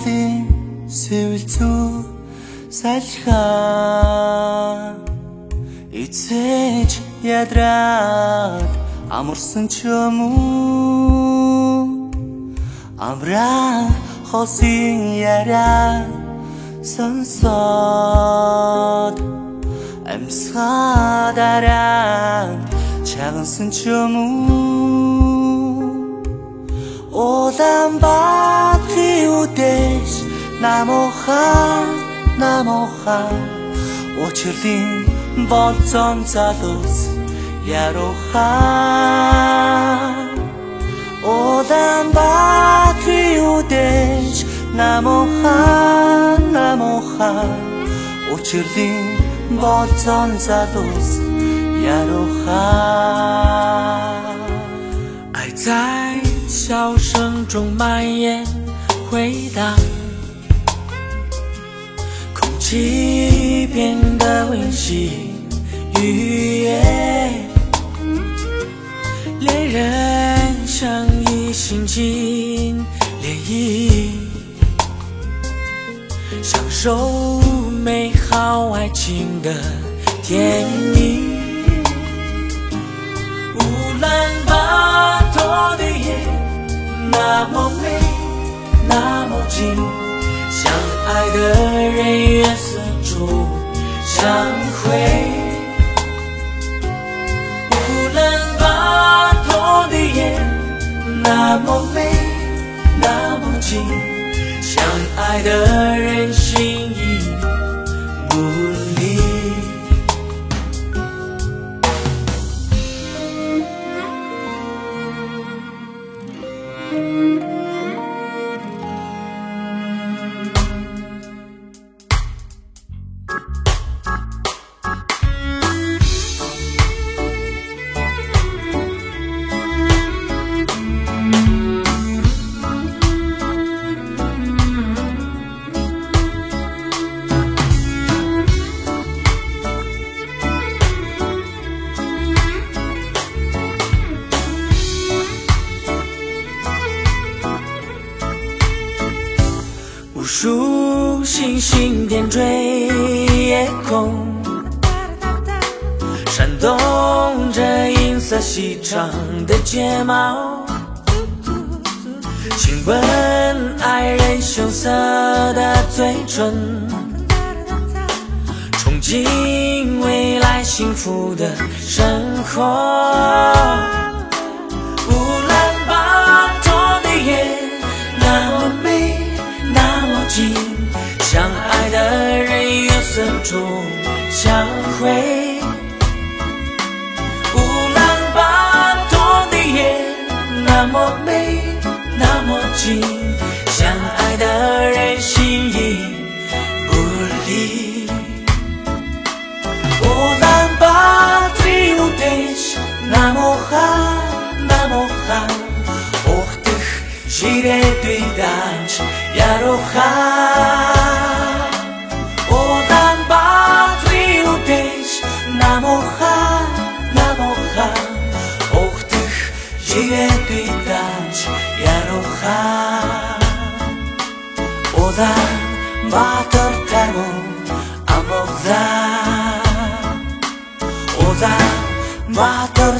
талын сэвэлзүү салхаа. Эцэж ядраад амарсан ч юм уу? Амраа хосын яраа сонсоод амсгадараа чагансан ч юм уу? Улаанбаатарын үдээс намууха намууха Учирлын болцон залуус ярууха Улаан баатри үдээс намууха намууха Учирлын болцон залуус ярууха 空气变得温馨语言，恋人相依心情涟漪，享受美好爱情的甜蜜。乌兰巴托的夜那么美，那么静，相爱的人月色中相会。乌兰巴托的夜那么美，那么静，相爱的人心数星星点缀夜空，闪动着银色细长的睫毛，亲吻爱人羞涩的嘴唇，憧憬未来幸福的生活。中相会。乌兰巴托的夜那么美，那么近，相爱的人心意不离。乌兰巴托的夜那么好，那么好。Ухдах ширээдүй даанч яруухан чигээ би тач яруха Одан батар тамо амогда Одан батар